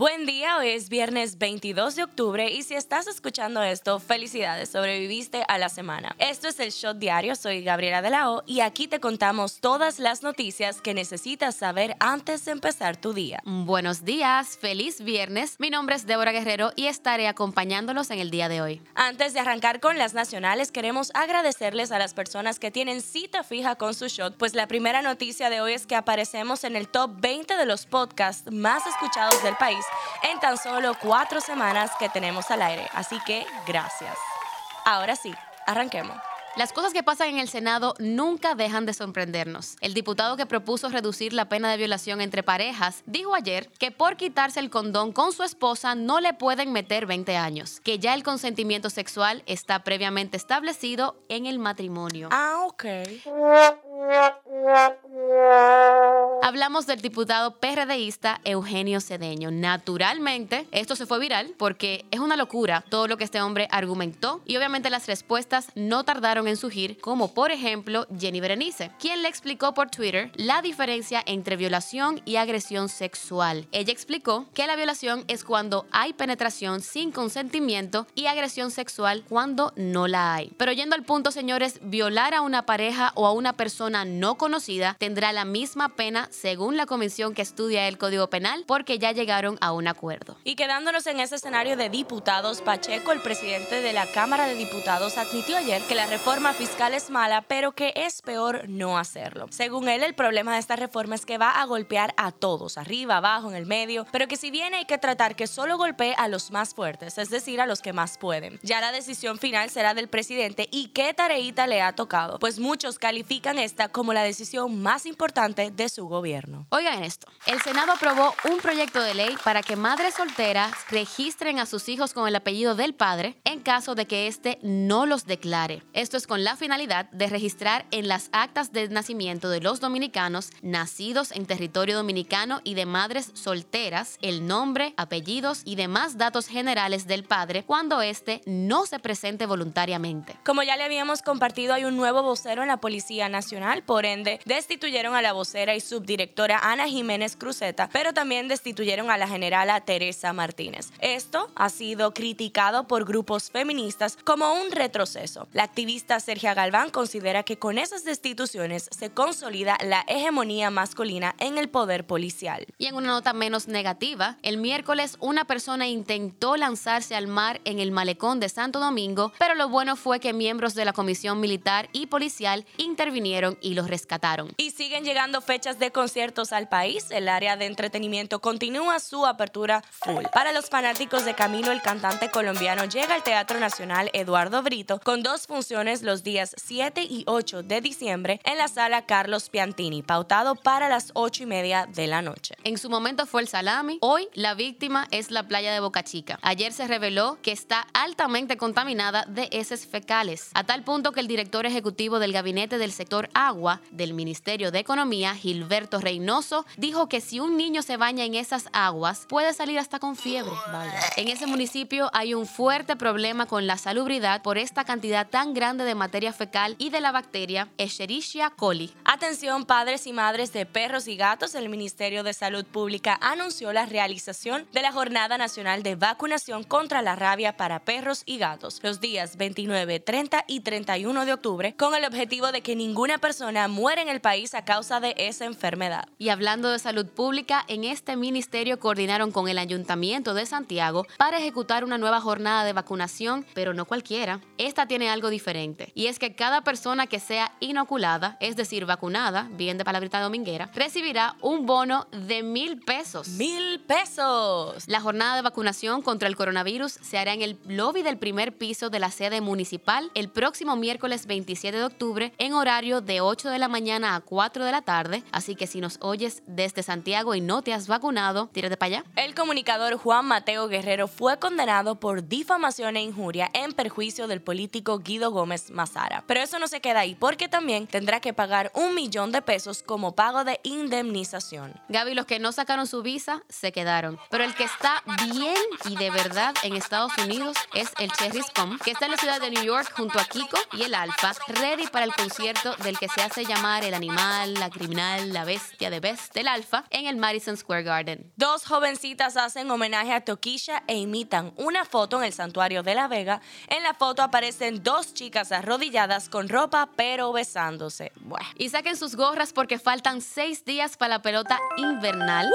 Buen día, hoy es viernes 22 de octubre y si estás escuchando esto, felicidades, sobreviviste a la semana. Esto es el Shot Diario, soy Gabriela de la O y aquí te contamos todas las noticias que necesitas saber antes de empezar tu día. Buenos días, feliz viernes. Mi nombre es Débora Guerrero y estaré acompañándolos en el día de hoy. Antes de arrancar con las nacionales, queremos agradecerles a las personas que tienen cita fija con su shot, pues la primera noticia de hoy es que aparecemos en el top 20 de los podcasts más escuchados del país en tan solo cuatro semanas que tenemos al aire. Así que gracias. Ahora sí, arranquemos. Las cosas que pasan en el Senado nunca dejan de sorprendernos. El diputado que propuso reducir la pena de violación entre parejas dijo ayer que por quitarse el condón con su esposa no le pueden meter 20 años, que ya el consentimiento sexual está previamente establecido en el matrimonio. Ah, ok. Hablamos del diputado PRDista Eugenio Cedeño. Naturalmente, esto se fue viral porque es una locura todo lo que este hombre argumentó y obviamente las respuestas no tardaron en surgir, como por ejemplo Jenny Berenice, quien le explicó por Twitter la diferencia entre violación y agresión sexual. Ella explicó que la violación es cuando hay penetración sin consentimiento y agresión sexual cuando no la hay. Pero yendo al punto, señores, violar a una pareja o a una persona no conocida tendrá la misma pena según la comisión que estudia el Código Penal, porque ya llegaron a un acuerdo. Y quedándonos en ese escenario de diputados, Pacheco, el presidente de la Cámara de Diputados, admitió ayer que la reforma fiscal es mala, pero que es peor no hacerlo. Según él, el problema de esta reforma es que va a golpear a todos, arriba, abajo, en el medio, pero que si bien hay que tratar que solo golpee a los más fuertes, es decir, a los que más pueden. Ya la decisión final será del presidente y qué tareita le ha tocado, pues muchos califican esta como la decisión más importante de su gobierno. Oigan esto, el Senado aprobó un proyecto de ley para que madres solteras registren a sus hijos con el apellido del padre en caso de que éste no los declare. Esto es con la finalidad de registrar en las actas de nacimiento de los dominicanos nacidos en territorio dominicano y de madres solteras el nombre, apellidos y demás datos generales del padre cuando éste no se presente voluntariamente. Como ya le habíamos compartido, hay un nuevo vocero en la Policía Nacional, por ende, destituyeron a la vocera y subdirectora directora Ana Jiménez Cruzeta, pero también destituyeron a la generala Teresa Martínez. Esto ha sido criticado por grupos feministas como un retroceso. La activista Sergia Galván considera que con esas destituciones se consolida la hegemonía masculina en el poder policial. Y en una nota menos negativa, el miércoles una persona intentó lanzarse al mar en el malecón de Santo Domingo, pero lo bueno fue que miembros de la Comisión Militar y Policial intervinieron y los rescataron. Y siguen llegando fechas de conciertos al país, el área de entretenimiento continúa su apertura full. Para los fanáticos de Camilo, el cantante colombiano llega al Teatro Nacional Eduardo Brito con dos funciones los días 7 y 8 de diciembre en la sala Carlos Piantini, pautado para las 8 y media de la noche. En su momento fue el salami, hoy la víctima es la playa de Boca Chica. Ayer se reveló que está altamente contaminada de heces fecales, a tal punto que el director ejecutivo del gabinete del sector agua del Ministerio de Economía, Gilberto Reynoso dijo que si un niño se baña en esas aguas, puede salir hasta con fiebre. En ese municipio hay un fuerte problema con la salubridad por esta cantidad tan grande de materia fecal y de la bacteria Escherichia coli. Atención padres y madres de perros y gatos, el Ministerio de Salud Pública anunció la realización de la Jornada Nacional de Vacunación contra la Rabia para Perros y Gatos los días 29, 30 y 31 de octubre con el objetivo de que ninguna persona muera en el país a causa de esa enfermedad. Y hablando de salud pública, en este ministerio coordinaron con el Ayuntamiento de Santiago para ejecutar una nueva jornada de vacunación, pero no cualquiera. Esta tiene algo diferente, y es que cada persona que sea inoculada, es decir, vacunada, bien de palabrita dominguera, recibirá un bono de mil pesos. ¡Mil pesos! La jornada de vacunación contra el coronavirus se hará en el lobby del primer piso de la sede municipal el próximo miércoles 27 de octubre en horario de 8 de la mañana a 4 de la tarde, así que si nos oyes desde Santiago y no te has vacunado, tírate para allá. El comunicador Juan Mateo Guerrero fue condenado por difamación e injuria en perjuicio del político Guido Gómez Mazara. Pero eso no se queda ahí porque también tendrá que pagar un millón de pesos como pago de indemnización. Gaby, los que no sacaron su visa se quedaron. Pero el que está bien y de verdad en Estados Unidos es el Cherry Scum, que está en la ciudad de New York junto a Kiko y el Alfa, ready para el concierto del que se hace llamar el animal, la criminal, la bestia de Best del Alfa, en el Madison Square Garden. Dos jovencitas hacen homenaje a Toquisha e imitan una foto en el santuario de La Vega. En la foto aparecen dos chicas arrodilladas con ropa pero besándose. Y saquen sus gorras porque faltan seis días para la pelota invernal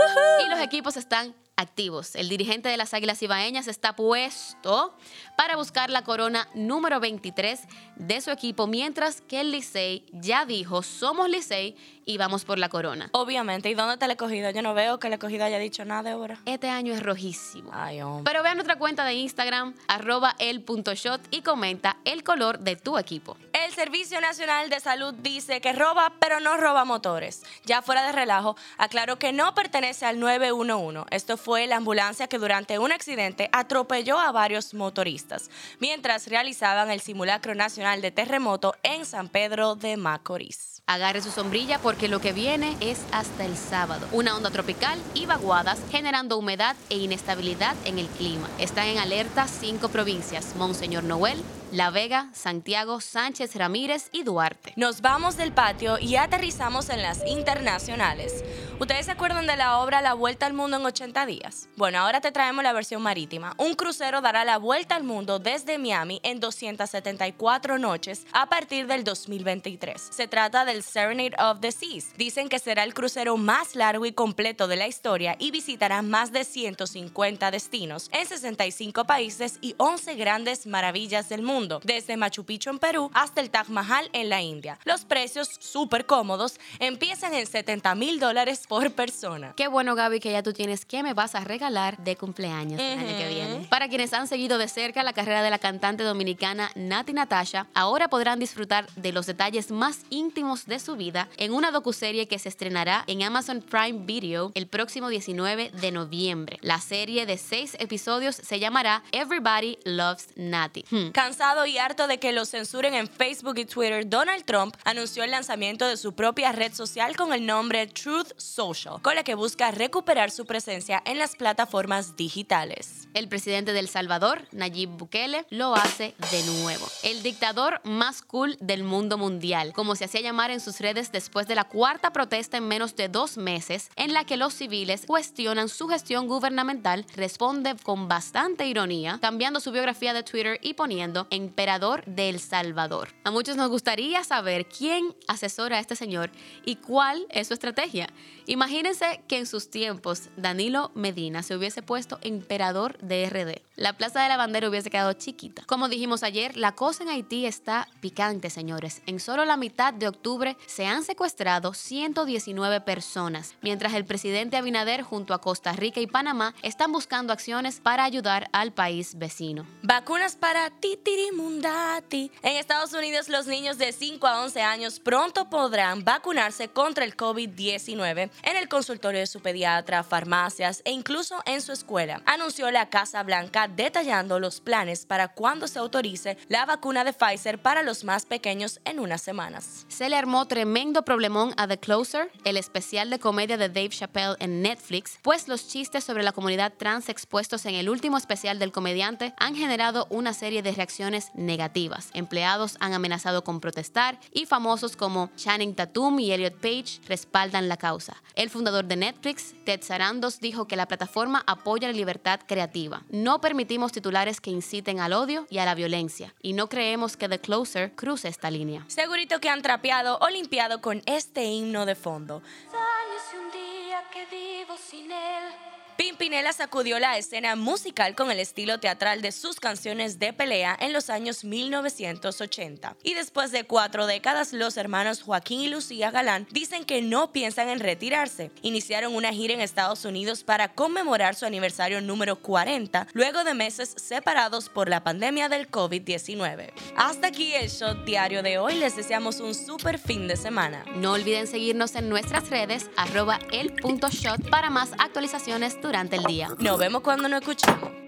y los equipos están activos. El dirigente de las Águilas Ibaeñas está puesto para buscar la corona número 23 de su equipo, mientras que el Licey ya dijo, somos Licey y vamos por la corona. Obviamente. ¿Y dónde está el escogido? Yo no veo que el escogido haya dicho nada ahora. Este año es rojísimo. Ay, hombre. Pero vean nuestra cuenta de Instagram, arroba el.shot y comenta el color de tu equipo. Servicio Nacional de Salud dice que roba, pero no roba motores. Ya fuera de relajo, aclaró que no pertenece al 911. Esto fue la ambulancia que durante un accidente atropelló a varios motoristas, mientras realizaban el simulacro nacional de terremoto en San Pedro de Macorís. Agarre su sombrilla porque lo que viene es hasta el sábado. Una onda tropical y vaguadas generando humedad e inestabilidad en el clima. Están en alerta cinco provincias: Monseñor Noel, La Vega, Santiago, Sánchez Ramírez y Duarte. Nos vamos del patio y aterrizamos en las internacionales. ¿Ustedes se acuerdan de la obra La Vuelta al Mundo en 80 días? Bueno, ahora te traemos la versión marítima. Un crucero dará la vuelta al mundo desde Miami en 274 noches a partir del 2023. Se trata del Serenade of the Seas. Dicen que será el crucero más largo y completo de la historia y visitará más de 150 destinos en 65 países y 11 grandes maravillas del mundo, desde Machu Picchu en Perú hasta el Taj Mahal en la India. Los precios, súper cómodos, empiezan en 70 mil dólares por persona. Qué bueno, Gaby, que ya tú tienes qué me vas a regalar de cumpleaños el año que viene. Para quienes han seguido de cerca la carrera de la cantante dominicana Nati Natasha, ahora podrán disfrutar de los detalles más íntimos de su vida en una docuserie que se estrenará en Amazon Prime Video el próximo 19 de noviembre. La serie de seis episodios se llamará Everybody Loves Nati. Hmm. Cansado y harto de que lo censuren en Facebook y Twitter, Donald Trump anunció el lanzamiento de su propia red social con el nombre Truth Social, con la que busca recuperar su presencia en las plataformas digitales. El presidente de El Salvador, Nayib Bukele, lo hace de nuevo. El dictador más cool del mundo mundial, como se hacía llamar en sus redes después de la cuarta protesta en menos de dos meses, en la que los civiles cuestionan su gestión gubernamental, responde con bastante ironía, cambiando su biografía de Twitter y poniendo Emperador de El Salvador. A muchos nos gustaría saber quién asesora a este señor y cuál es su estrategia. Imagínense que en sus tiempos Danilo Medina se hubiese puesto emperador de RD. La Plaza de la Bandera hubiese quedado chiquita. Como dijimos ayer, la cosa en Haití está picante, señores. En solo la mitad de octubre se han secuestrado 119 personas, mientras el presidente Abinader junto a Costa Rica y Panamá están buscando acciones para ayudar al país vecino. Vacunas para titirimundati. En Estados Unidos, los niños de 5 a 11 años pronto podrán vacunarse contra el COVID-19 en el consultorio de su pediatra, farmacias e incluso en su escuela, anunció la Casa Blanca detallando los planes para cuando se autorice la vacuna de Pfizer para los más pequeños en unas semanas. Se le armó tremendo problemón a The Closer, el especial de comedia de Dave Chappelle en Netflix, pues los chistes sobre la comunidad trans expuestos en el último especial del comediante han generado una serie de reacciones negativas. Empleados han amenazado con protestar y famosos como Channing Tatum y Elliot Page respaldan la causa. El fundador de Netflix, Ted Sarandos, dijo que la plataforma apoya la libertad creativa. No permitimos titulares que inciten al odio y a la violencia, y no creemos que The Closer cruce esta línea. Segurito que han trapeado o limpiado con este himno de fondo. un día que vivo sin él. Pimpinela sacudió la escena musical con el estilo teatral de sus canciones de pelea en los años 1980. Y después de cuatro décadas, los hermanos Joaquín y Lucía Galán dicen que no piensan en retirarse. Iniciaron una gira en Estados Unidos para conmemorar su aniversario número 40, luego de meses separados por la pandemia del COVID-19. Hasta aquí el shot diario de hoy. Les deseamos un super fin de semana. No olviden seguirnos en nuestras redes, arroba el.shot para más actualizaciones durante el día. Nos vemos cuando nos escuchemos.